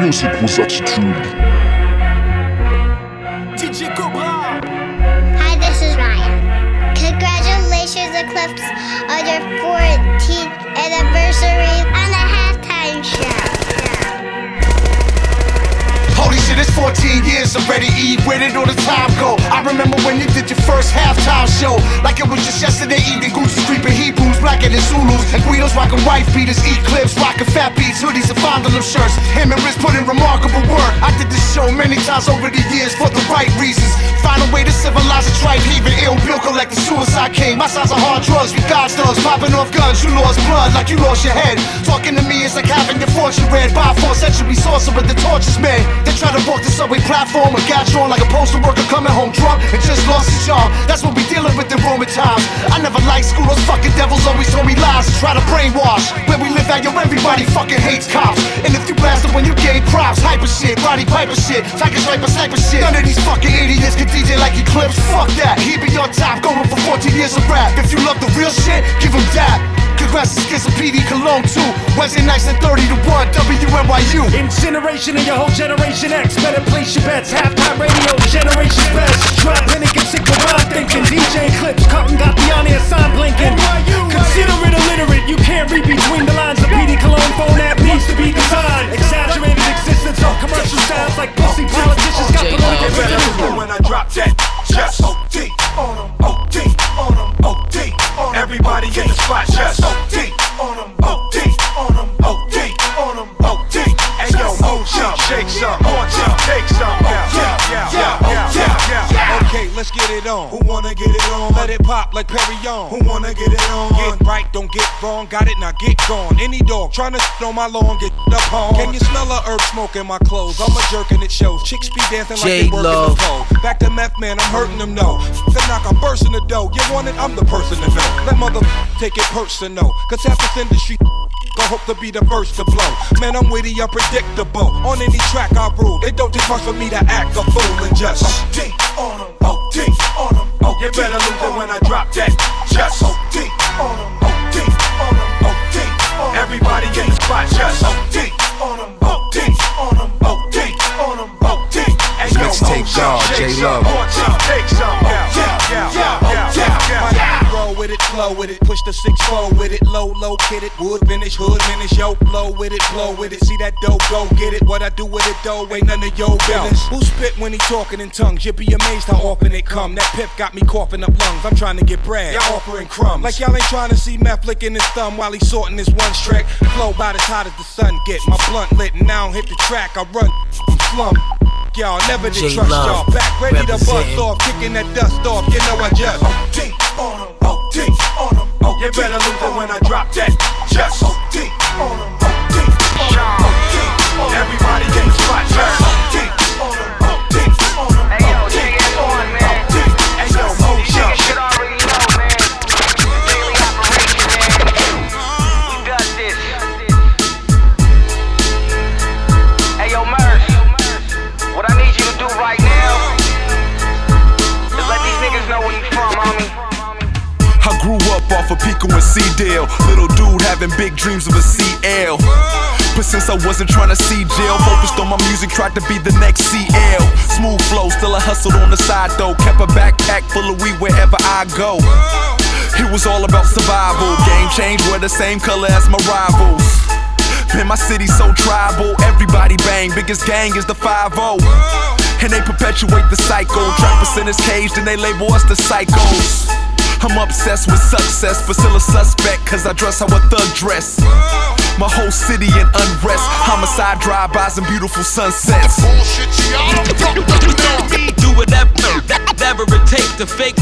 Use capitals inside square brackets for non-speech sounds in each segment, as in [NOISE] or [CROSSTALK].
Music was attitude. DJ Cobra. Hi, this is Ryan. Congratulations, Eclipse, on your 14th anniversary on the halftime show. Shit, it's 14 years already, Eve. Where did all the time go? I remember when you did your first halftime show. Like it was just yesterday evening. Gucci creeping Hebrews, blacker than Zulus. And Guidos rocking white beaters, Eclipse, rocking fat beats, hoodies, and fondling shirts. Him and Riz put in remarkable work. I did this show many times over the years for the right reasons. Find a way to civilize a tribe, even ill bill collect the suicide king. My size are hard drugs, we God thugs, popping off guns. You lost blood like you lost your head. Talking to me is like having your fortune read by four century sorcerer the tortures men. They try to walk the subway platform and got on like a postal worker coming home drunk and just lost his job. That's what we dealing with in Roman times. I never liked school, those fucking devils always told me lies and try to brainwash. Where we live at, yo, everybody fucking hates cops. And if you blasted when you gave props, hyper shit, Roddy Piper shit, Tiger Sniper sniper shit. None of these fucking idiots can DJ like Eclipse. Fuck that, he be on top, going for 14 years of rap. If you love the real shit, give him that. Congrats to Skizz and PD Cologne too. Wednesday nights at 30 to 1, WNYU. Incineration of your whole generation X. Better place your bets. Halftime radio, generation best. Drop panic and sick around thinking. DJ clips, cotton got the on air sign blinking. Consider it illiterate. You can't read between the lines. The PD Cologne phone app needs to be designed. Exaggerated existence of commercial sounds like pussy politicians got political But when I drop that, just OD on them, OD on them, OD on 'em. Everybody in the spot, just OD on them, OD on them, OD on them, OD. Hey yo, motion, shake some, on some, take some. Yeah, yeah, yeah, yeah, yeah, yeah. Okay, let's get it on. Who wanna get it on? Let it pop like Perignon. Who wanna get it on? Get right, don't get wrong. Got it, now get gone. Any dog trying to on my lawn, get up on. Can you smell a herb smoke in my clothes? I'm a jerk and it shows. Chicks be dancing like they working J-Lo. the pole. Back to meth man, I'm hurting them no. The knock, I'm bursting the dough. You want it? I'm the person to know. Let mother take it personal. Cause half this industry Go hope to be the first to blow. Man, I'm witty, unpredictable. On any track I rule, it don't take much for me to act a fool and just OD on 'em, OD on 'em, OD. You better lose it when I drop that. Just OD on 'em, OD on 'em, OD on 'em. Everybody in the spot, just OD on 'em, OD on 'em, OD on 'em, OD. Mixtape God, J Love. on take some. Yeah, yeah, yeah, yeah, yeah, flow with it, push the six four with it, low, low, kid it, wood finish, hood finish, yo, blow with it, blow with it, see that dough, go get it. What I do with it though, ain't none of your business. Who spit when he talking in tongues? You'd be amazed how often it come. That pip got me coughing up lungs. I'm trying to get bread. Y'all offering crumbs. Like y'all ain't trying to see meth licking his thumb while he sorting his one trick. Flow about as hot as the sun get. My blunt lit and now I don't hit the track. I run from slum. Y'all never did trust J-Love, y'all. Back ready to bust off, kicking that dust off. You know I just OD on 'em, OD on 'em, OD. You better lose it when I drop that. Just OD on 'em, OD on 'em, OD. Everybody in the spot, just Pico C-Dale. Little dude having big dreams of a CL. But since I wasn't trying to see jail, focused on my music, tried to be the next CL. Smooth flow, still I hustled on the side though. Kept a backpack full of weed wherever I go. It was all about survival. Game change, wear the same color as my rivals. Man, my city so tribal. Everybody bang, biggest gang is the 5 And they perpetuate the cycle. Trappers in his cage, then they label us the psychos. I'm obsessed with success, but still a suspect, cause I dress how a thug dress. My whole city in unrest, homicide drive-bys and beautiful sunsets. Bullshit, Gianna, fucked up now. me do whatever, whatever it takes to fake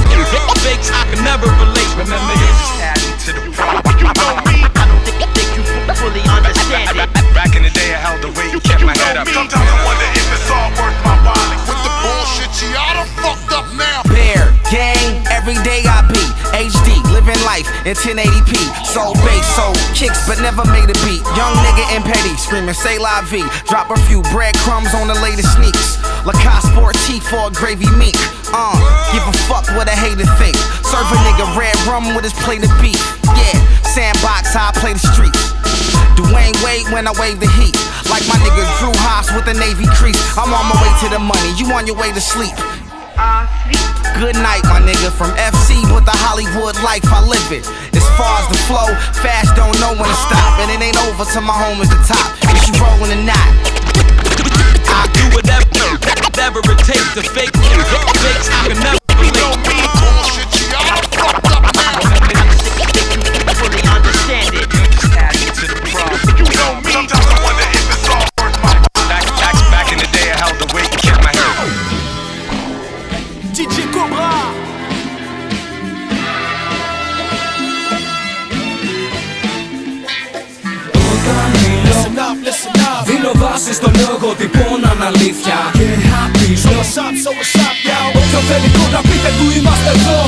fakes I can never relate. Remember this is adding to the problem. You know me. I don't think, think you fully understand it. Back in the day, I held the weight, kept my head up. Sometimes I wonder if it's all worth my while. With the bullshit, Gianna, fucked up now. Bear, gang, every day I be HD, living life in 1080p. Soul bass, soul kicks, but never made a beat. Young nigga and petty, screaming say la vie. Drop a few breadcrumbs on the latest sneaks. Lacoste sport tee for a gravy meat. Uh, give a fuck what a hater think. Serve a nigga red rum with his plate of beef. Yeah, sandbox, I play the streets. Dwyane Wade when I wave the heat. Like my nigga Drew Haas with the Navy crease. I'm on my way to the money, you on your way to sleep. Good night, my nigga. From FC with the Hollywood life, I live it. As far as the flow, fast don't know when to stop. And it ain't over till my home is the top. Is you rolling or not? I do whatever, whatever it takes to fake fakes. I can never relate. Bullshit, y'all αλήθεια Και happy So what's up, so what's up, yo? Όποιο θέλει κόντρα πείτε του είμαστε εδώ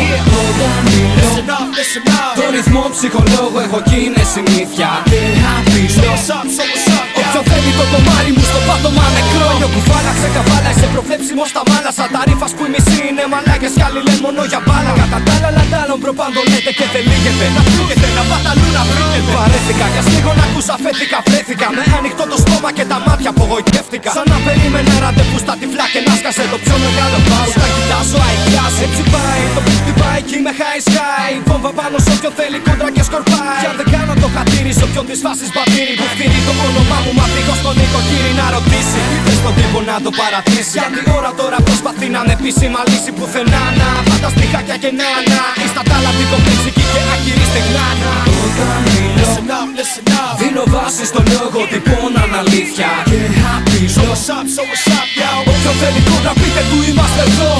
Όταν μιλώ Listen up, listen up. Το ρυθμό ψυχολόγο έχω κι είναι συνήθεια Και happy So what's up, so what's up, yo? Όποιο θέλει το κομμάρι μου στο πάτωμα νεκρό. Νιώ κουφάλα ξεκαβάλα είσαι προβλέψιμο στα μάλα. Σαν τα ρήφα που η μισή είναι μαλάκες κι άλλοι λένε μόνο για μπάλα. Κατά τα άλλα λαντάλλον προπάντων λέτε και δεν λύγεται. Να φύγετε, να πάτε αλλού να βρείτε Βαρέθηκα κι ας λίγο να ακούσα φέθηκα Βρέθηκα. Με ανοιχτό το στόμα και τα μάτια απογοητεύτηκα. Σαν να περίμενα ραντεβού στα τυφλά και να σκάσε το πιο μεγάλο πάου Τα κοιτάζω αηδιάς έτσι πάει Το που χτυπάει κι είμαι high sky. Βόμβα πάνω σε όποιον θέλει κόντρα και σκορπάει. Κι αν δεν κάνω το χατήρι σε όποιον της φάσης μπατήρι. Που φτύνει το όνομά μου μα πήγω στον νοικοκύρι να ρωτήσει. Πες στον τύπο να το παρατήσει. Γιατί ώρα τώρα προσπαθεί να είναι επίσημα λύση πουθενά να. Πάντα στιχάκια και να να. Ήστα τα λαμπή κομπλεξική και άκυρη στεγνάνα Όταν μιλώ Listen up, listen up. Δίνω βάση στο λόγο τυπώναν αλήθεια. Και happy. So what's up, so what's up, yo? Όποιο θέλει κόντρα πείτε του είμαστε εδώ.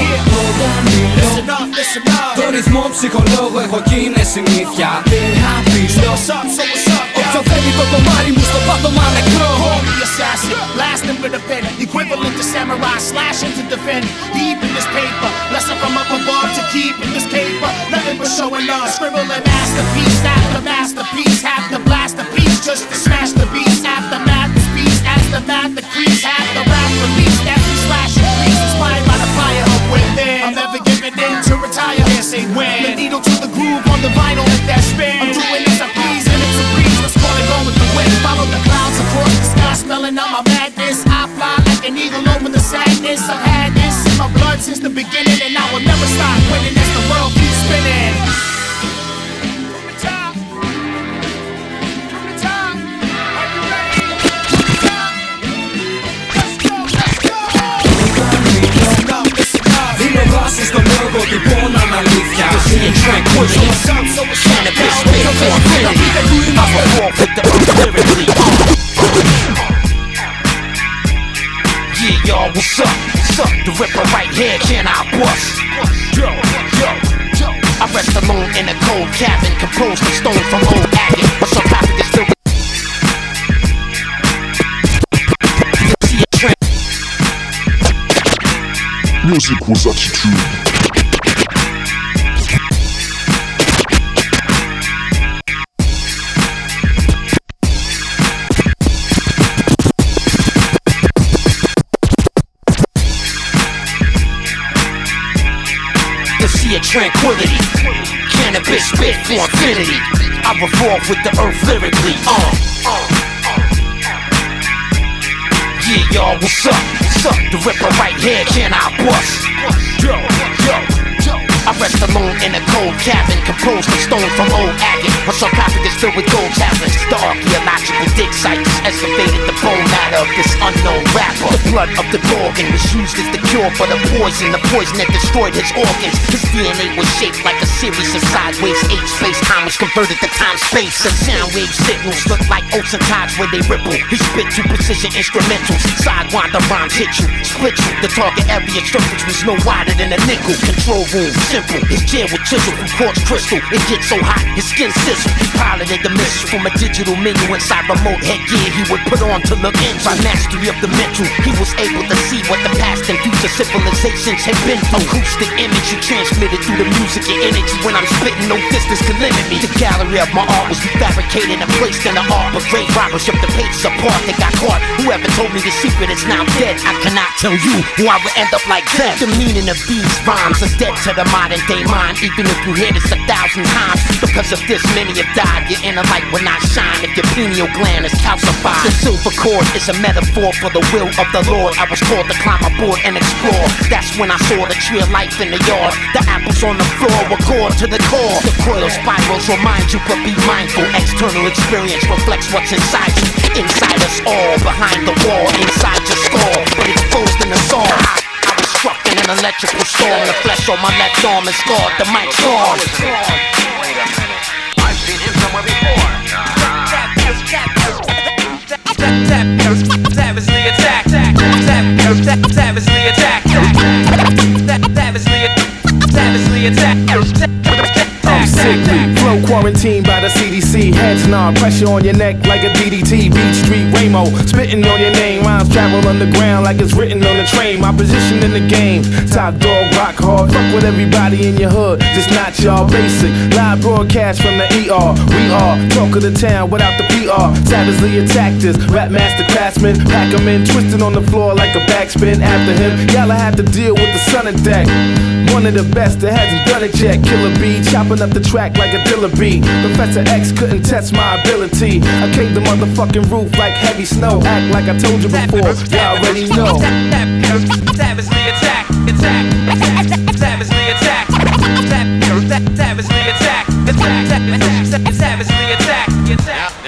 Όταν μιλώ Listen up, listen up. Το ρυθμό ψυχολόγο έχω κι είναι συνήθεια. Και happy. So what's up, so what's up, So ready for the mighty, Mustafa to Malek Pro Homie assassin, blasting with a pen. Equivalent to samurai, slashing to defend. Deep in this paper, lesson from up above to keep in this paper Nothing but showing love, scribbling masterpiece after masterpiece. Half the blast the piece just to smash the beast After math, the beast, after math, the crease Half the rap, the every slash and grease Inspired by the fire of within. I'm never giving in to retire, can't say when. The needle to the groove on the vinyl, hit that spin tranquility Yeah, y'all, what's up? Suck the ripper right here, can I bust? Yo, yo, yo. I rest alone in a cold cabin Composed of stone from old agate But some traffic is still Music was attitude tranquility. Canibus spit for infinity. I revolve with the earth lyrically. Uh. Yeah, y'all, what's up? What's up? The ripper right here, can I bust? Yo, yo. I rest alone in a cold cabin, composed of stone from old agate. My sarcophagus filled with gold tablets. The archaeological dig sites excavated the bone matter of this unknown rapper. The blood of the Gorgon was used as the cure for the poison, the poison that destroyed his organs. His DNA was shaped like a series of sideways eight space time was converted to time space. The sound wave signals look like ocean tides where they ripple. He spit two precision instrumentals. Sidewinder rhymes hit you, split you. The target area circumference was no wider than a nickel. Control room simple. His chair was chiseled from quartz crystal. It gets so hot, his skin sizzle. He piloted the missiles from a digital menu inside remote headgear he would put on to look in. By mastery of the mental, he was able to see what the past and future civilizations had been through. Acoustic image he transmitted through the music and energy. When I'm spitting, no distance can limit me. The gallery of my art was fabricated and placed in the art. But great robbers ripped the pages apart. They got caught. Whoever told me the secret is now dead. I cannot tell you who I would end up like that. The meaning of these rhymes is dead to the modern day mind, even if you hear this a thousand times. Because of this, many have died. Your inner light will not shine if your pineal gland is calcified. The silver cord is a metaphor for the will of the Lord. I was called to climb aboard and explore. That's when I saw the tree of life in the yard. The apples on the floor were core to the core. The coil spirals remind you, but be mindful. External experience reflects what's inside you. Inside us all, behind the wall, inside your skull, but exposed in the soul. I, I struck in an electrical storm. The flesh on my left arm is scarred. The mic's gone. Wait a minute. I've seen him somewhere before. Savagely attack, savagely attack, savagely attack. I'm flow quarantined by the CDC. Heads nod, pressure on your neck like a DDT. Beat Street Waymo, spitting on your name. Rhymes travel underground like it's written on the train. My position in the game, top dog, rock hard. Fuck with everybody in your hood, just not y'all basic. Live broadcast from the ER. We are talk of the town without the PR. Savagely attacked us, rap master craftsman. Pack 'em in, twisting on the floor like a backspin after him. Y'all have to deal with the sun and deck. One of the best that hasn't done it yet. Killer B, chopping up the track like a dilla bee. Professor X couldn't test my ability. I came the motherfucking roof like heavy snow. Act like I told you before, y'all already know. Savagely attack, attack, savagely attack, savagely attack, attack, savagely attack, attack.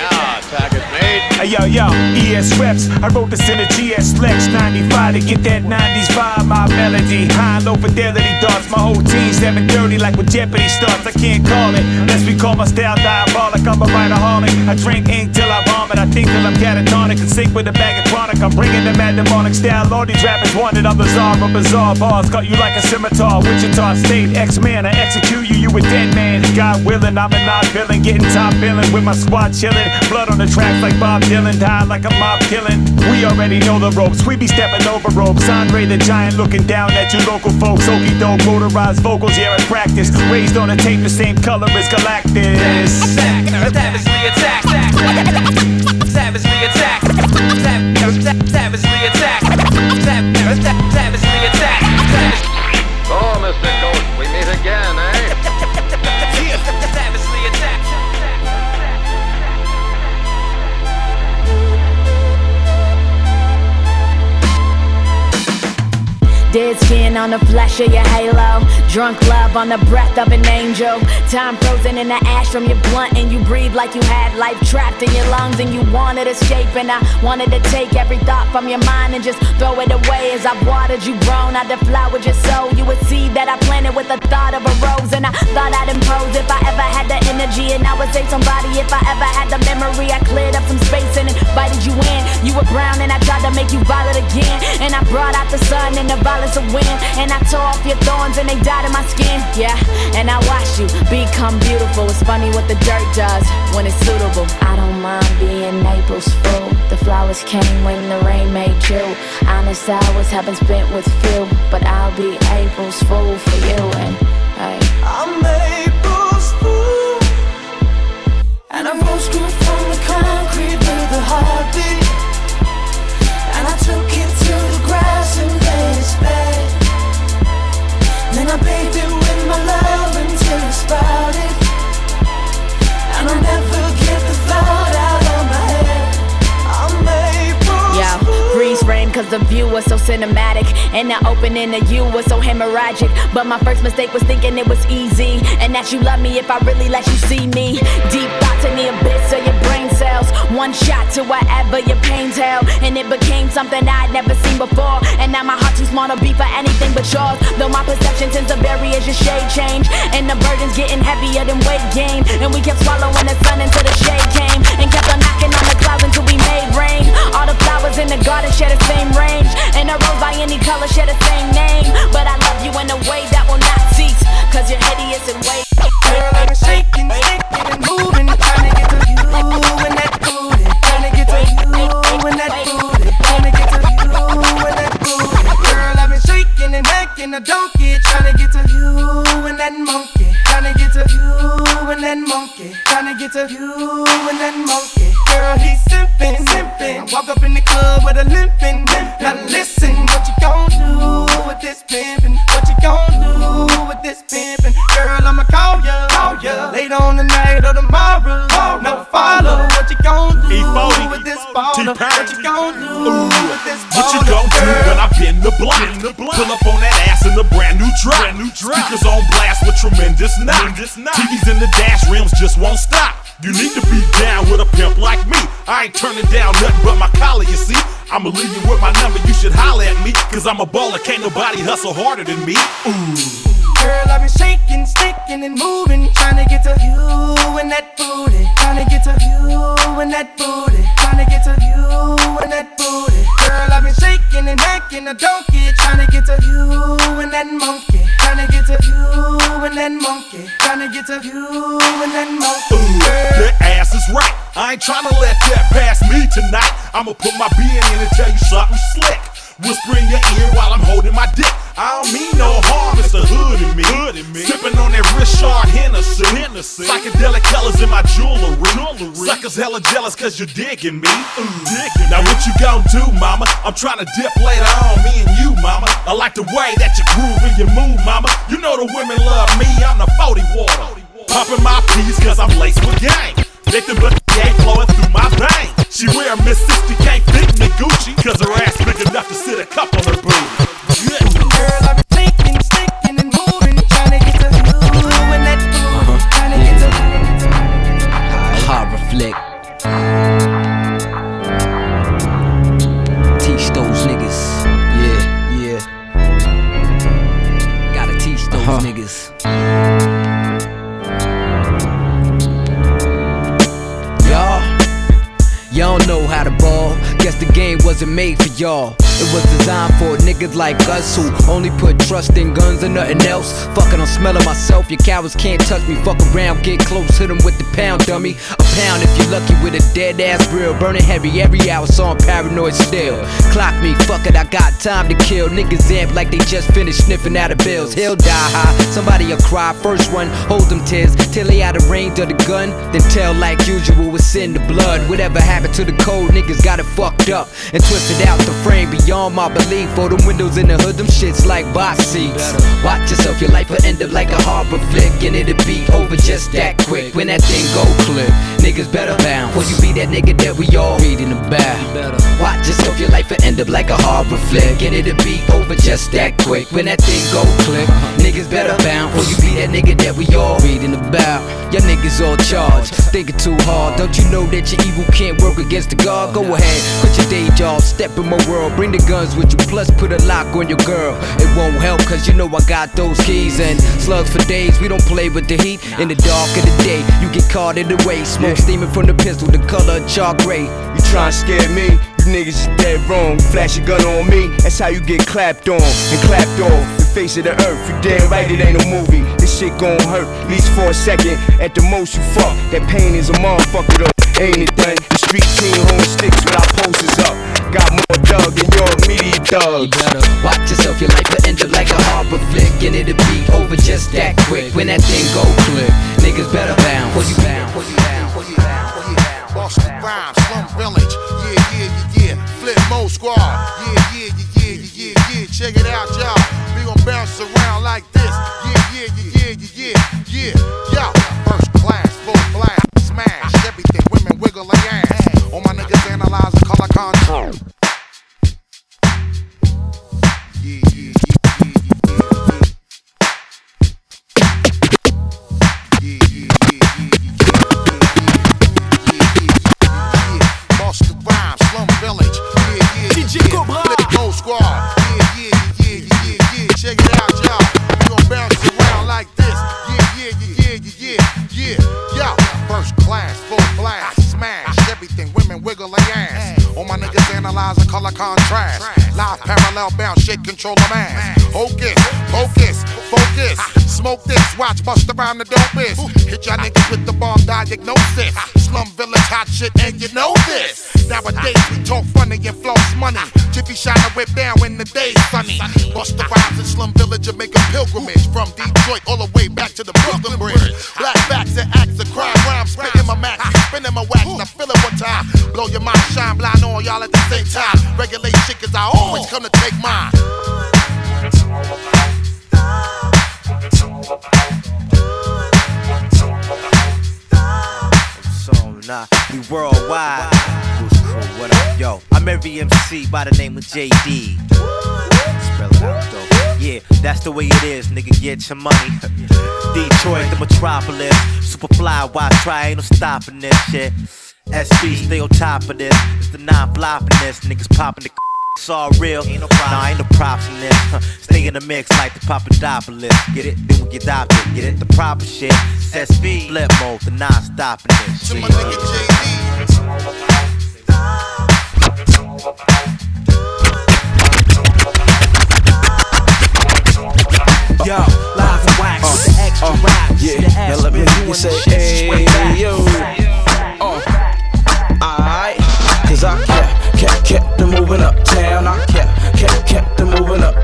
Yo yo, ES reps. I wrote this in a GS Flex 95 to get that 90s vibe. My melody, high low fidelity darts. My whole team 730 like when Jeopardy starts. I can't call it unless we call my style diabolic. I'm a writerholic. I drink ink till I vomit. I think till I'm catatonic and sink with a bag of chronic. I'm bringing the mad demonic style. All these rappers wanted. I'm the czar bizarre bars. Cut you like a scimitar. Wichita State, X-Man. I execute you, you a dead man. God willing, I'm a not villain. Getting top billing with my squad chilling. Blood on the tracks like Bob Dylan. Die like a mob killing. We already know the ropes. We be stepping over ropes. Andre the Giant looking down at you local folks. Okie doke, motorized vocals, yeah, in practice. Raised on a tape, the same color as Galactus. Savagely attack, savagely attack, On the flesh of your halo. Drunk love on the breath of an angel. Time frozen in the ash from your blunt, and you breathe like you had life trapped in your lungs, and you wanted escape. And I wanted to take every thought from your mind and just throw it away as I watered you grown. I deflowered your soul. You would see that I planted with the thought of a rose, and I thought I'd impose if I ever had the energy, and I would save somebody if I ever had the memory. I cleared up some space and invited you were brown, and I tried to make you violet again, and I brought out the sun and the violence of wind, and I tore off your thorns and they died in my skin. Yeah, and I watched you become beautiful. It's funny what the dirt does when it's suitable. I don't mind being Naples full. The flowers came when the rain made you. Honest hours have been spent with few, but I'll be April's fool for you. And hey, I'm April's fool, and I rose the view was so cinematic And the opening of you was so hemorrhagic. But my first mistake was thinking it was easy And that you love me if I really let you see me. Deep thoughts in the abyss of your brain cells One shot to whatever your pain's held. And it became something I'd never seen before. And now my heart's too small to be for anything but yours. Though my perception tends to vary as your shade change And the burden's getting heavier than weight gain. And we kept swallowing the sun until the shade came And kept on knocking on the clouds until we made rain. All the flowers in the garden share the same range. And a rose by any color share the same name. But I love you in a way that will not cease. Cause you're hideous in ways Girl, I'm shaking, shaking and moving, trying to get to you and that booty, trying to get to you and that booty, trying to get to you and that booty. Girl, I've been shaking and hacking a donkey, trying to get to you and that monkey, trying to get to you and that monkey, get to you and that monkey. Girl, he's simping, simping. I walk up in the club with a limpin', Now listen, what you gon' do with this pimpin'? What you gon' do with this pimpin'? Girl, I'ma call ya, call ya. Later on the night or tomorrow. tomorrow. No follow, what you gon' do E40. with this baller? What you gon' do with this baller? What you gon' do when I pin the block? The block. Pull up on that ass in the brand new truck. Speakers on blast with tremendous knock. Tremendous knock. TVs in the dash, rims just won't stop. You need to be down with a pimp like me. I ain't turning down nothing but my collar, you see. I'ma leave you with my number, you should holler at me. Cause I'm a baller, can't nobody hustle harder than me. Ooh. Girl, I've been shaking, sticking, and moving, trying to get to you and that booty, trying to get to you and that booty, trying to get to you and that booty. Girl, I've been shaking and hacking a donkey, trying to get to you and that monkey, trying to get to you and that monkey, trying to get to you and that monkey. Ooh, ass is right. I ain't tryna let that pass me tonight. I'ma put my being in and tell you something slick. Whisper in your ear while I'm holding my dick. I don't mean no harm, it's the hood in me. Hood in me. Sipping on that Richard Hennessy. Hennessy. Psychedelic colors in my jewelry. jewelry. Suckers hella jealous cause you're digging me. Ooh. Digging now what you gon' do, mama? I'm trying to dip later on, me and you, mama. I like the way that you groove and you move, mama. You know the women love me, I'm the 40 water. Popping my peas cause I'm laced with gang. Victim but ain't flowing through my veins. She wear Miss 60 can't fit the Gucci cause her ass big enough to sit a cup on her booty. Girl, Guess the game wasn't made for y'all. It was designed for niggas like us who only put trust in guns and nothing else. Fucking, I'm smelling myself. Your cowards can't touch me. Fuck around, get close, hit 'em with the pound, dummy. A pound if you're lucky with a dead ass grill. Burning heavy every hour, so I'm paranoid still. Clock me, fuck it, I got time to kill. Niggas amp like they just finished sniffing out of bills. He'll die high, somebody'll cry. First one, hold them tears till they out of range of the gun. Then tell like usual, it's in the blood. Whatever happened to the code, niggas got it fucked up and twisted out the frame beyond my belief. For them windows in the hood, them shits like seats. Watch yourself, your life will end up like a harbor flick, and it'll be over just that quick when that thing go click. Niggas better bound, for you be that nigga that we all reading about. Watch yourself, your life will end up like a harbor flick, and it'll be over just that quick when that thing go click. Niggas better bound, for you be that nigga that we all reading about. Your niggas all charged, thinking too hard. Don't you know that your evil can't work against the God? Go ahead, quit your day job, step in my world, bring the guns with you, plus put a lock on your girl. It won't help, cause you know I got those keys and slugs for days. We don't play with the heat in the dark of the day. You get caught in the way, smoke steaming from the pistol, the color chalk gray. You tryna scare me? You niggas is dead wrong. You flash a gun on me, that's how you get clapped on and clapped off. The face of the earth, you damn right, it ain't no movie. This shit gon' hurt, at least for a second. At the most, you fuck. That pain is a motherfucker though. Ain't it done? The street team holding sticks with our posters up. Got more dug than your immediate thugs. You better watch yourself, your life will end up like a harbor flick, and it'll be over just that quick when that thing go click. Niggas better bound, for you bound, for you bound, for you bound, for you bound. Busta Rhymes, Slum Village, yeah, yeah, yeah, yeah. Flip Mo Squad, yeah, yeah, yeah, yeah, yeah, yeah, yeah. Check it out, y'all. We gon' bounce around like this, yeah, yeah, yeah, yeah, yeah, yeah, yeah. Parallel shake control of mass. Hocus, focus, focus. Smoke this, watch bust around the dope dopest. Hit y'all niggas with the bomb diagnosis. Slum village hot shit, and you know this. Nowadays we talk funny and floss money. Jiffy shine a whip down when the day's sunny. Bust the rhymes in slum village and make a pilgrimage from Detroit all the way back to the Brooklyn Bridge. Blow your mind, shine blind on y'all at the same time. Regulate shit 'cause I always come to take mine. So nah, we worldwide. Goose Crew, what up, yo? I'm Mary MC by the name of JD. Spell it out though. Yeah, that's the way it is, nigga. Get your money. [LAUGHS] Detroit, the metropolis. Superfly, why try? Ain't no stopping this shit. SV, stay on top of this. It's the non flopping this. Niggas popping the. [LAUGHS] It's all real. Ain't no problem. Nah, ain't no props in this. Huh. Stay in the mix like the Papadopoulos. Get it? Then we get adopted. Get it? The proper shit. It's SV, flip mode, the non stopping this. To my nigga JD. Yo, live and wax with the extra uh, raps. yeah. The ass Now let me hear you say, the shit straight back. "Hey, yo." Cause I kept, kept, kept them moving uptown. I kept, kept, kept them moving uptown.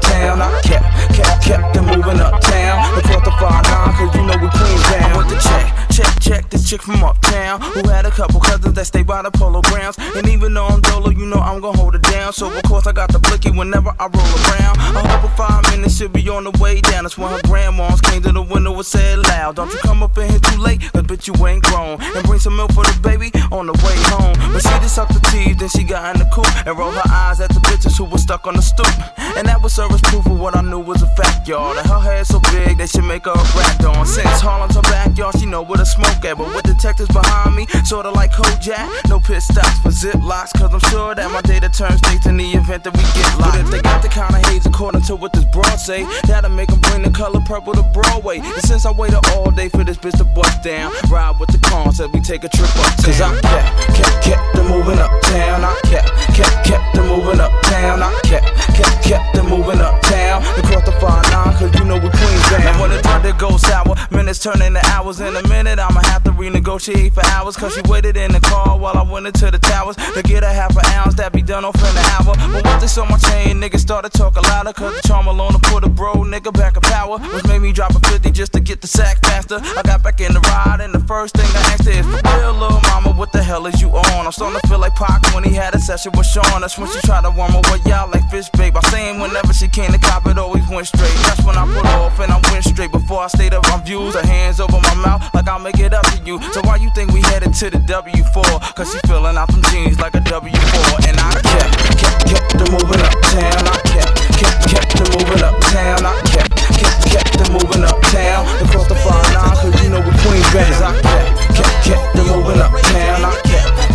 Chick from uptown who had a couple cousins that stay by the polo grounds. And even though I'm dolo, you know I'm gonna hold it down. So of course I got the blicky whenever I roll around. I hope five minutes she'll be on the way down. That's when her grandmas came to the window and said loud, Don't you come up in here too late, cause bitch you ain't grown. And bring some milk for the baby on the way home. But she just sucked the teeth, then she got in the coupe and rolled her eyes at the bitches who were stuck on the stoop. And that was service proof of what I knew was a fact, y'all. That her head so big they should make her a rat on. Since Harlem's her backyard, she know where the smoke at. But with detectives behind me, sorta like Kojak. No pit stops for zip locks, cause I'm sure that my data turns states in the event that we get locked. But if they got the kind of haze according to what this broad say, that'll make them bring the color purple to Broadway. And since I waited all day for this bitch to bust down, ride with the con, said we take a trip uptown. Cause I kept, kept, kept them moving uptown. I kept, kept, kept them moving uptown. I kept, kept, kept them moving uptown. Across the far line, cause you know we're Queens bound. When it turned to go sour, minutes turn into hours. In a minute, I'ma have to renegotiate for hours. Cause she waited in the car while I went into the towers to get a half an ounce that be done off in an hour. But once they saw my chain, niggas started talking louder. Cause the charm alone to put a bro nigga back in power. Was made me drop a 50 just to get the sack faster. I got back in the ride, and the first thing I asked is, For real, little mama, what the hell is you on? I'm starting to feel like Pac when he had a session with Sean. That's when she tried to warm my way out like fish bait. By saying whenever she came to cop, it always went straight. That's when I put off and I went straight. Before I stayed up on views, her hands over my mouth like I'll make it up to you. So why you think we headed to the W4? Cause she filling out them jeans like a W4. And I kept, kept, kept them moving uptown. I kept, kept, kept them moving uptown. I kept, kept, kept them moving uptown. Across the far line, cause you know we Queens bands. I kept, kept, kept them moving uptown. I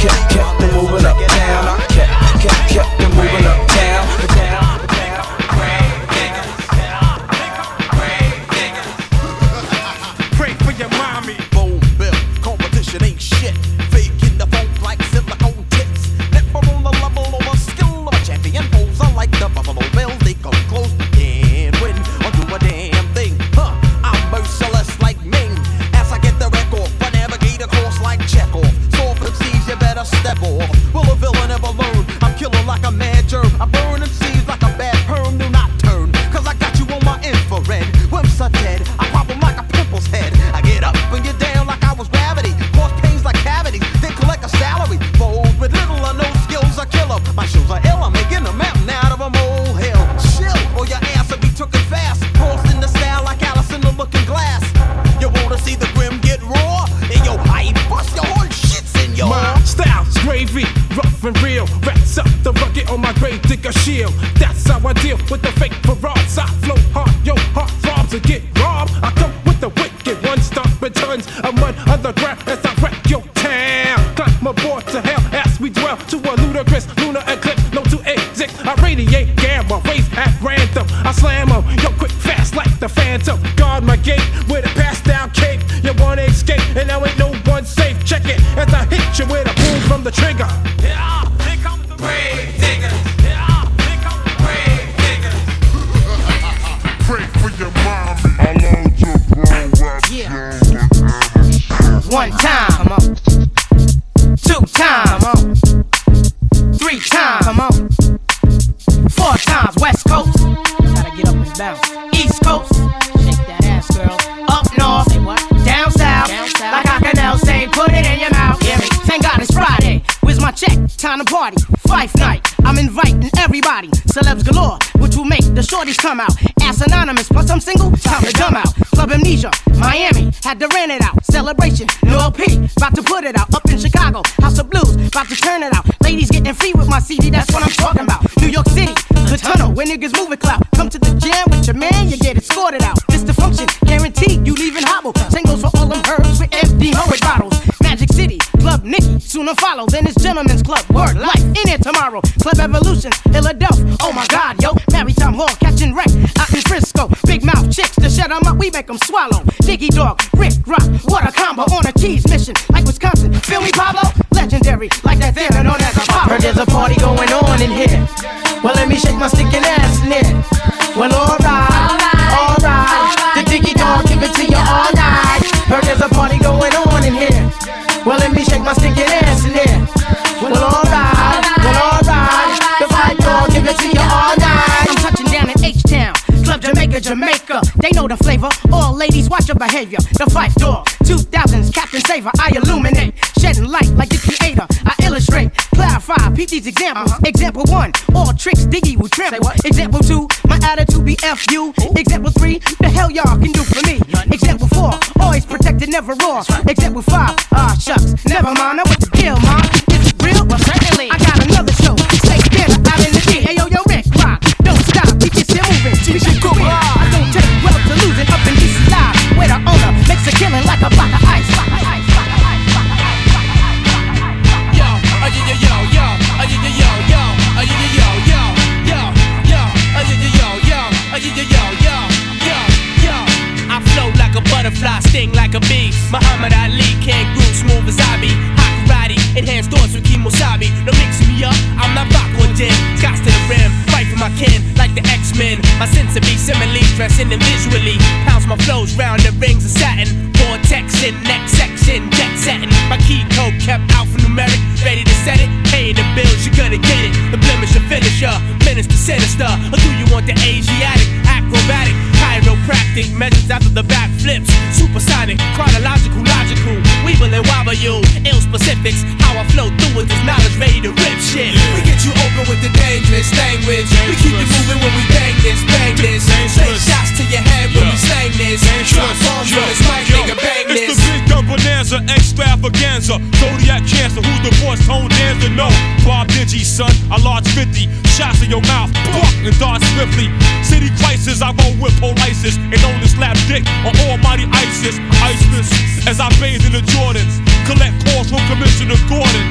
kept, kept, moving uptown. I kept, kept, kept slam 'em, yo, quick, fast like the phantom. Guard my gate with a pass down cape. You wanna escape, and now ain't no one safe. Check it as I hit you with a boom from the trigger. Celebs galore, which will make the shorties come out. Ass anonymous, plus I'm single, time to dumb out. Club amnesia, Miami, had to rent it out. Celebration, no LP, about to put it out. Up in Chicago, House of Blues, about to turn it out. Ladies getting free with my CD, that's what I'm talking about. New York City, the tunnel where niggas moving clout. Come to the jam with your man, you get escorted out. This the function, guaranteed you leaving hobble. Singles for all them herbs with empty Moet bottles. Magic Club Nicky, sooner follow. Then it's Gentlemen's Club, Word Life, in here tomorrow. Club Evolution, Philadelphia, oh my god, yo. Maritime Hall, catching wreck out in Frisco. Big mouth chicks to shut 'em up, we make 'em swallow. Diggy Dog, Rick Rock, what a combo on a cheese mission. Like Wisconsin, feel me, Pablo? Legendary, like that theater known as Apollo. Heard there's a party going on in here. Well, let me shake my stinking ass in here. Well, alright. Flavor. All ladies, watch your behavior. The Phife Dawg, 2000s, Captain Saver. I illuminate, shedding light like the creator. I illustrate, clarify, peep these examples. Example one, all tricks Diggy will trample. Example two, my attitude be F you. Example three, the hell y'all can do for me. Example four, always protected, never raw. Example five, ah shucks, never mind. Now what's the deal, ma? Crisis, I roll with polisis. And only slap dick on almighty ISIS. ISIS, as I bathe in the Jordans. Collect calls from Commissioner Gordon.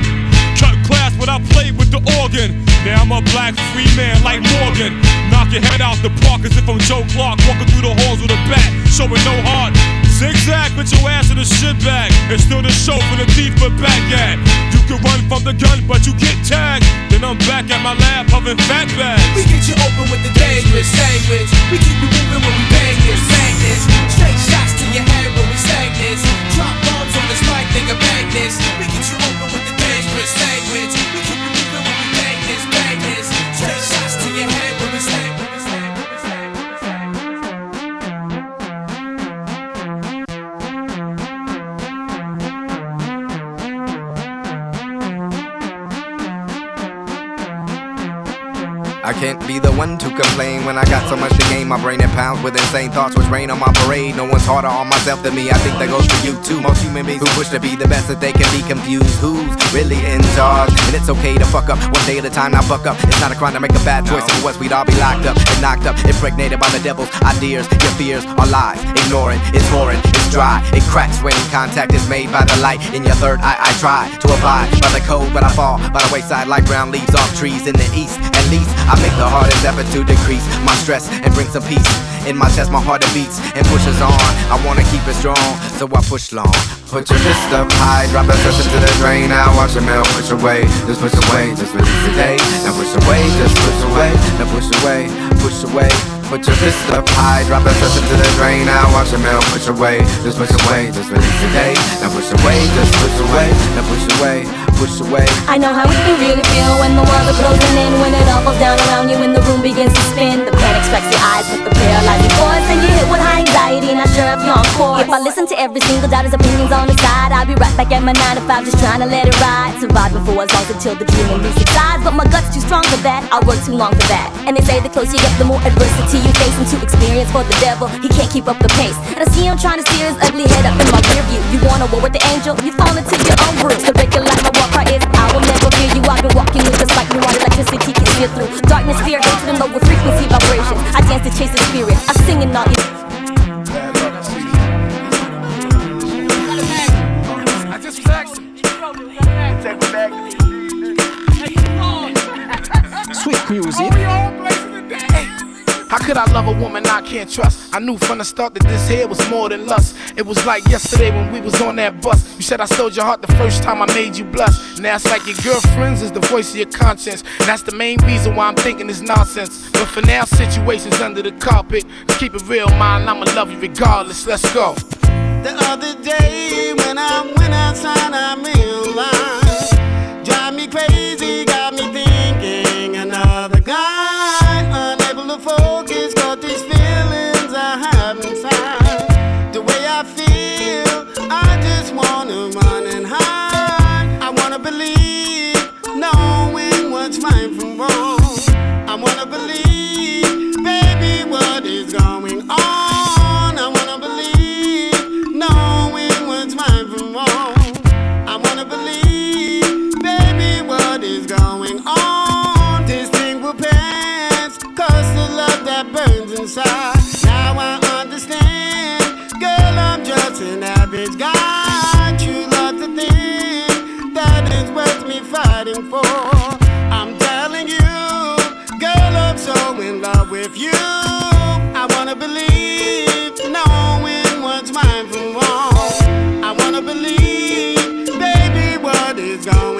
Cut class when I played with the organ. Now I'm a black free man like Morgan. Knock your head out the park as if I'm Joe Clark walking through the halls with a bat, showing no heart. Zigzag, put your ass in a shit bag. It's still the show for the thief for back at. You can run from the gun, but you get tagged. Then I'm back at my lab puffing fat bags. We get you open with the dangerous language. We keep you moving when we bang this, bang this. Straight shots to your head when we slang this. Drop bombs on this mic, nigga, bang this. We get you open can't be the one to complain when I got so much to gain. My brain it pounds with insane thoughts which rain on my parade. No one's harder on myself than me. I think that goes for you too. Most human beings who wish to be the best that they can be confused. Who's really in charge? And it's okay to fuck up one day at a time. Now fuck up. It's not a crime to make a bad choice. If it was, we'd all be locked up and knocked up, impregnated by the devil's ideas. Your fears are lies. Ignore it. It's. It's dry. It cracks when contact is made by the light in your third eye. I try to abide by the code, but I fall by the wayside like brown leaves off trees in the east. At least I make the hardest effort to decrease my stress and bring some peace in my chest. My heart beats and pushes on. I wanna keep it strong, so I push long. Put your fist up high, drop that stress into the drain. Now watch your mail push away, just push away, just release today. Now push away, just push away, now push away, push away. Put your fist up high, drop that stress into the drain. Now watch your mail push away, just push away, just release today. Now push away, just push away, now push away, push away. I know how it really feel when the world is closing in When it all falls down around you and the room begins to spin The panic strikes your eyes with the paralyzing force And you hit with high anxiety, not sure if you're on course If I listen to every single daughter's opinions on the. I'll be right back at my 9 to 5, just trying to let it ride. Surviving for as long until the dream subsides. But my gut's too strong for that, I work too long for that. And they say the closer you get, the more adversity you face. And to experience for the devil, he can't keep up the pace. And I see him trying to steer his ugly head up in my rear view. You wanna war with the angel, you fall into your own bruise. The regular life, my war cry is, I will never fear you. I've been walking with this like you want electricity can see through. Darkness, fear, hatred, and lower frequency vibrations. I dance to chase the spirit, I sing and all I just text Sweet music. How could I love a woman I can't trust? I knew from the start that this here was more than lust. It was like yesterday when we was on that bus. You said I stole your heart the first time I made you blush. Now it's like your girlfriend's is the voice of your conscience. And that's the main reason why I'm thinking this nonsense. But for now, situations under the carpet. Let's keep it real, mind. I'ma love you regardless. Let's go. The other day when I went outside, I realized drive me crazy, got me thinking another guy, unable to focus, got these feelings I have inside. The way I feel, I just wanna run and hide. I wanna believe, knowing what's right from wrong. Now I understand, girl, I'm just an average guy. Thing that is worth me fighting for. I'm telling you, girl, I'm so in love with you. I wanna believe, knowing what's wrong. I wanna believe, baby, what is going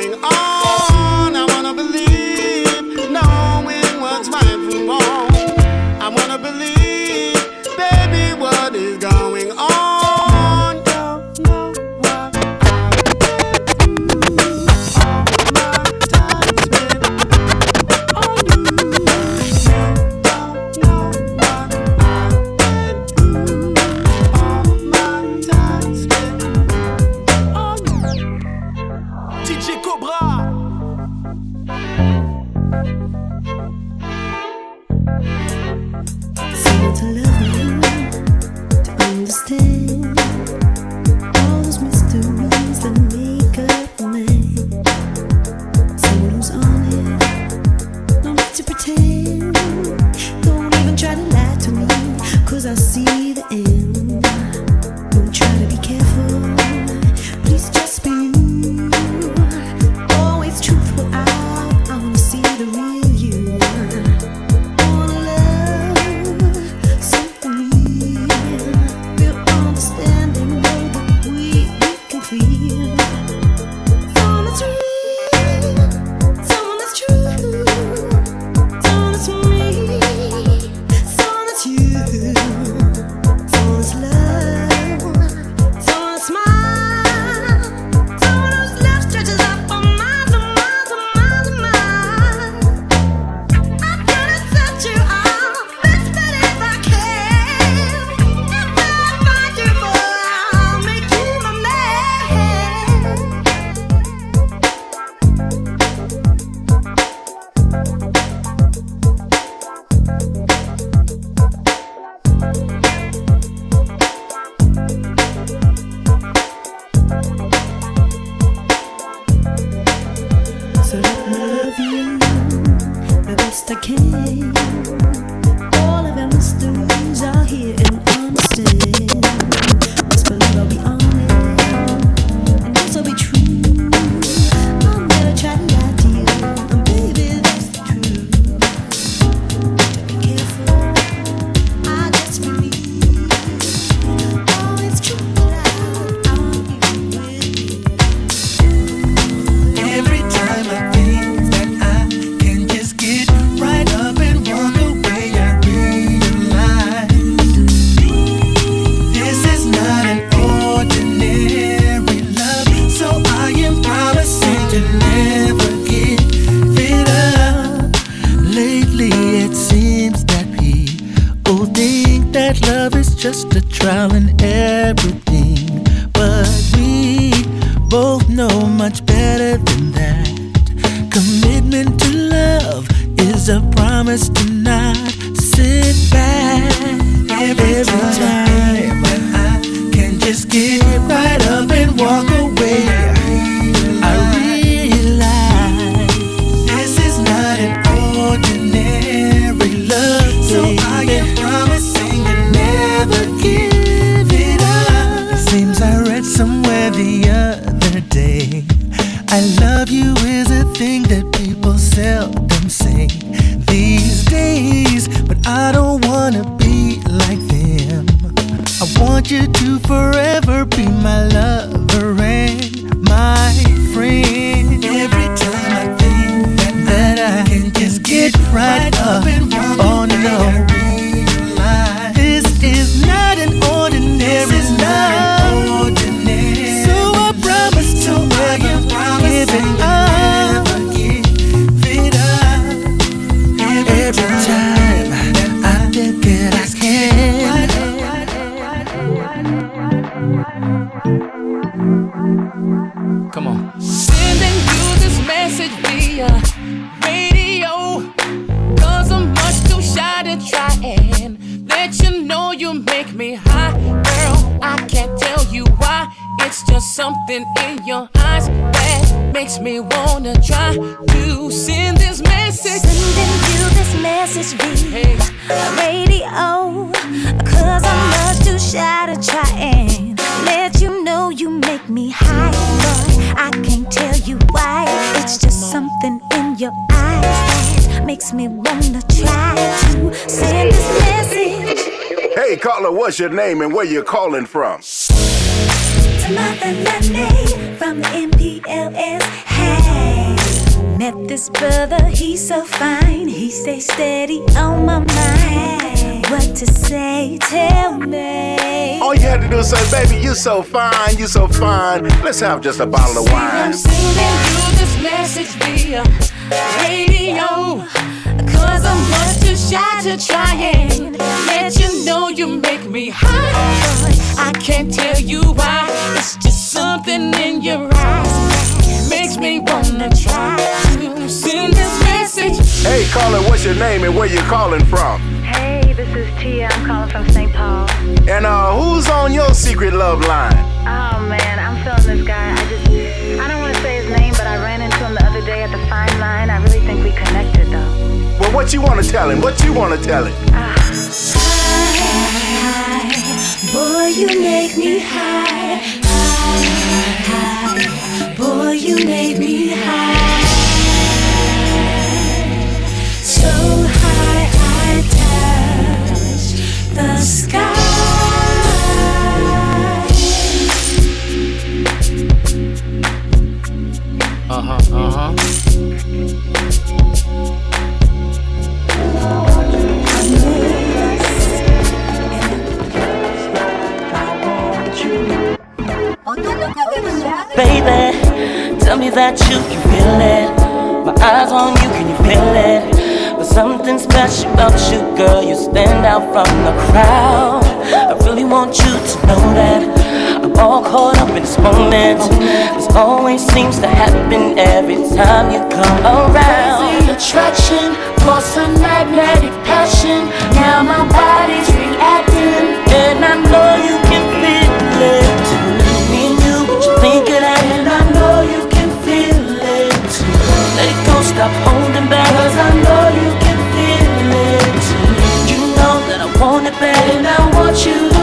the other day. I love you is a thing that people seldom say these days, but I don't wanna be like them. I want you to forever be my lover and my friend. Every time I think that, that I can just get right up and oh no. Come on. Sending you this message via radio. Cause I'm much too shy to try and let you know you make me high. Girl, I can't tell you why. It's just something in your eyes that makes me wanna try to send this message. Sending you this message via radio. Cause I'm much too shy to try and let you know you make me high. Boy, I can't tell you why. It's just something in your eyes that makes me wanna try to send this message. Hey, caller, what's your name and where you calling from? Mother Monday from the MPLS. Hey, met this brother, he's so fine. He stays steady on my mind. What to say? Tell me. All you had to do is say, baby, you're so fine, you're so fine. Let's have just a bottle of wine. I'm sending you this message via radio. Shy to try and let you know you make me high. I can't tell you why. It's just something in your eyes makes me wanna try to send this message. Hey, caller, what's your name and where you calling from? Hey, this is Tia. I'm calling from St. Paul. And uh, who's on your secret love line? Oh man, I'm feeling this guy. I just, I don't we connected though. Well, what you want to tell him? What you want to tell him? High, Boy, you make me high. high, high. Boy, you make me high. So high, I touch the sky. Uh huh, uh huh. Baby, tell me that you can feel it. My eyes on you, can you feel it? There's something special about you, girl. You stand out from the crowd. I really want you to know that I'm all caught up in this moment. This always seems to happen every time you come around. Crazy attraction, plus a magnetic passion. Now my body's reacting, and I know you stop holding back. Cause I know you can feel it. You know that I want it back. And I want you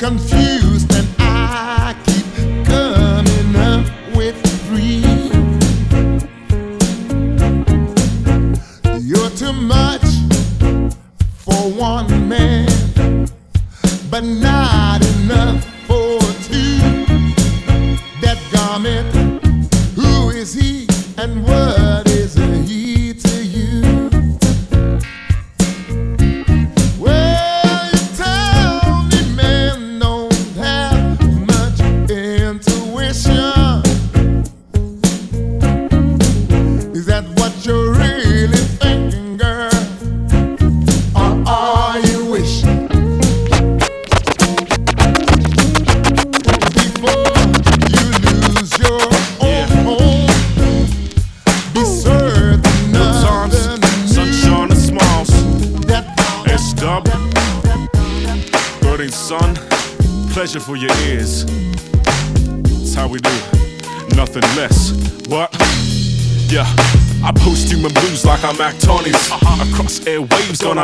confused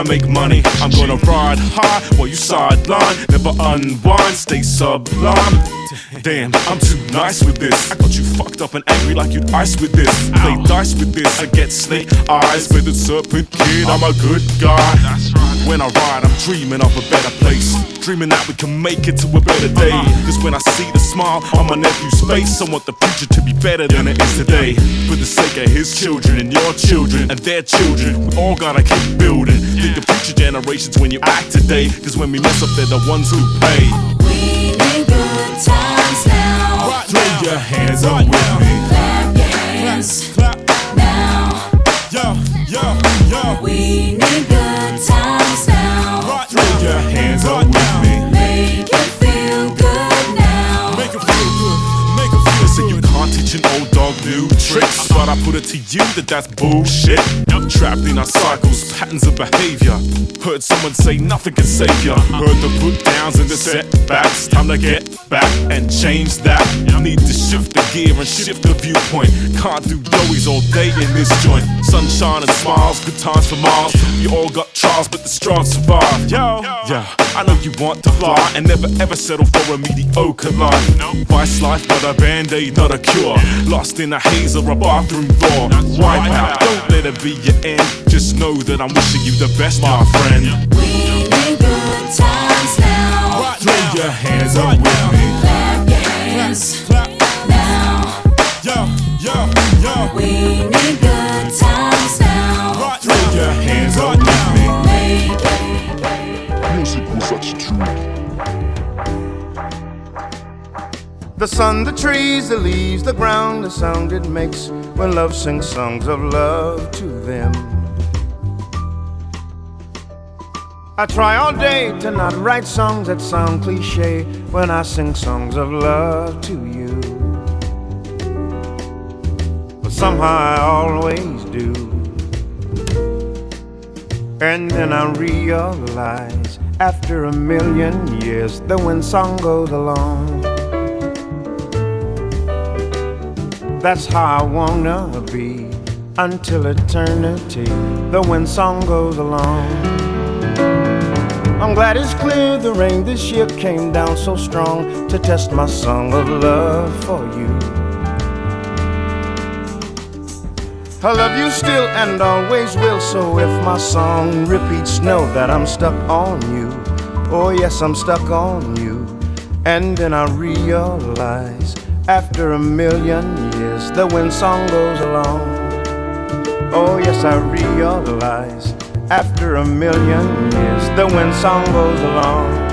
make money. I'm gonna ride high while you sideline. Never unwind, stay sublime. Damn, I'm too nice with this. I up and angry like you'd ice with this. Play dice with this, I get snake eyes. With the serpent kid, I'm a good guy. When I ride, I'm dreaming of a better place. Dreaming that we can make it to a better day. Uh-huh. Cause when I see the smile on my nephew's face, I want the future to be better than it is today. For the sake of his children and your children and their children, we all gotta keep building. Think of future generations when you act today. Cause when we mess up, they're the ones who pay. We in good times now. Throw your hands up with me. Clap your hands now. Yo, yo, yo. We need good times now. Throw your hands up with me. Make it feel good now. Make it feel good. Make it feel so you can't teach an old dog new tricks. But I put it to you that that's bullshit. Trapped in our cycles, patterns of behavior. Heard someone say nothing can save ya. Heard the put downs and the setbacks. Time to get back and change that. Need to shift the gear and shift the viewpoint. Can't do doughies all day in this joint. Sunshine and smiles, good times for miles. We all got trials, but the strong survive. Yo, yeah, I know you want to fly and never ever settle for a mediocre life. Vice life, but a band aid, not a cure. Lost in a haze or a bathroom door. Wipe out, don't let it be your end. Just know that I'm wishing you the best, my friend. We in good times now. Throw your hands up with me. Clap your hands now. Yo, yo, yo. We need The sun, the trees, the leaves, the ground, the sound it makes when love sings songs of love to them. I try all day to not write songs that sound cliche when I sing songs of love to you. But somehow I always do. And then I realize after a million years that when song goes along, that's how I wanna be until eternity. The wind song goes along. I'm glad it's clear the rain this year came down so strong to test my song of love for you. I love you still and always will, so if my song repeats, know that I'm stuck on you. Oh, yes, I'm stuck on you. And then I realize after a million years, the wind song goes along. Oh, yes, I realize after a million years, the wind song goes along.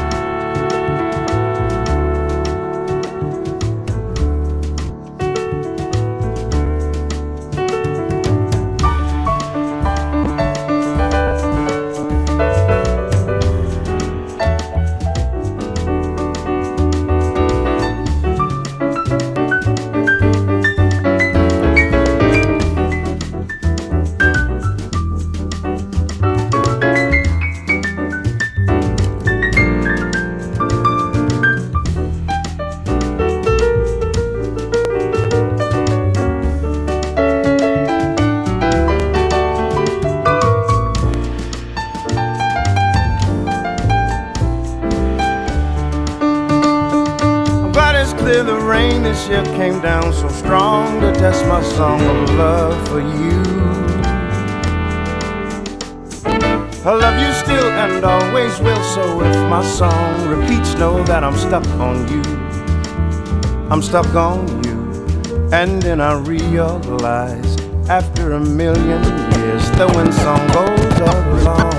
Stuck on you. And then I realize after a million years, the wind song goes along.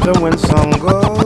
The wind song goes.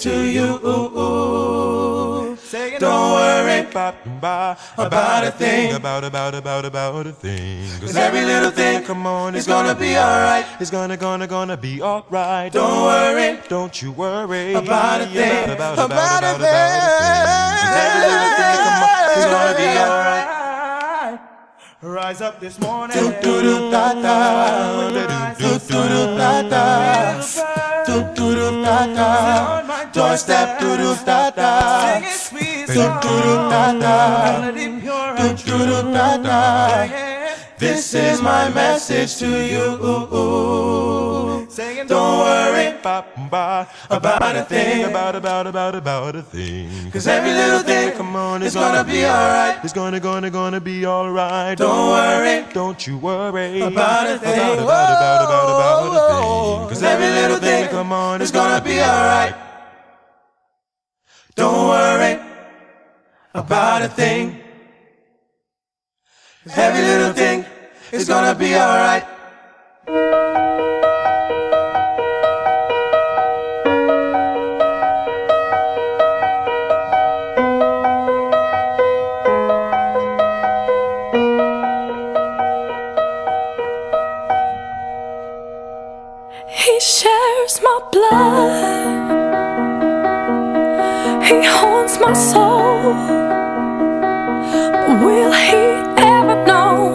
To you. Don't worry about a thing. About, about, about, about a thing. Cause every little thing, come on, is gonna be alright. It's gonna, gonna, gonna be alright. Don't worry Don't you worry about a thing. About, About, about, a about, about thing. Cause every little thing, come on, It's it's gonna be alright. alright. Rise up this morning. Do do do da da. Do do do da da. Do do do da da. Doorstep do do da da. Do do do da da. Do do do da da. This is my message to you. Don't worry about a thing. About, about, about, about a thing. Cause every little thing, come on, it's gonna be alright. It's gonna, gonna, gonna be alright. Don't worry Don't you worry about a thing. About, about, about, about, about a thing. Cause every little thing, come on, it's gonna be alright. Don't worry about a thing. Every little thing is gonna be alright. He shares my blood. My. Will he ever know?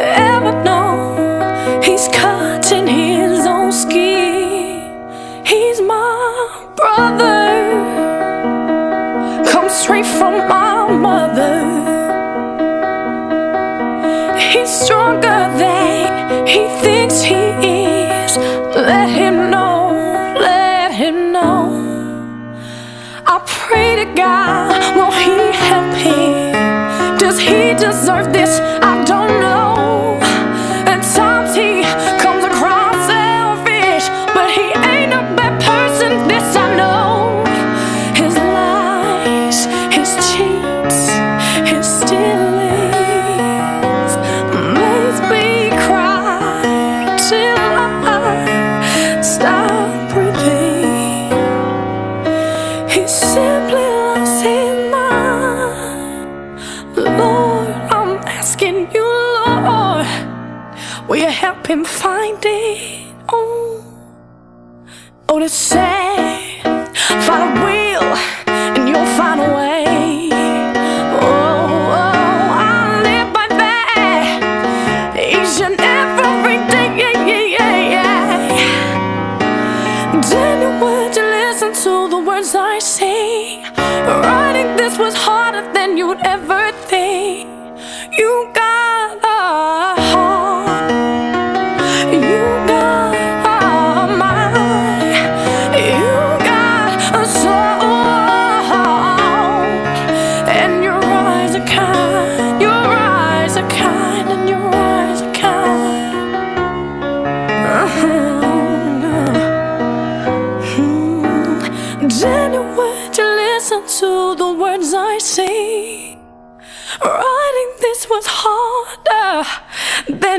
Ever know? He's cutting his own skin. He's my brother. Come straight from my mother. He's stronger than he thinks he deserve this?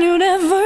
Writing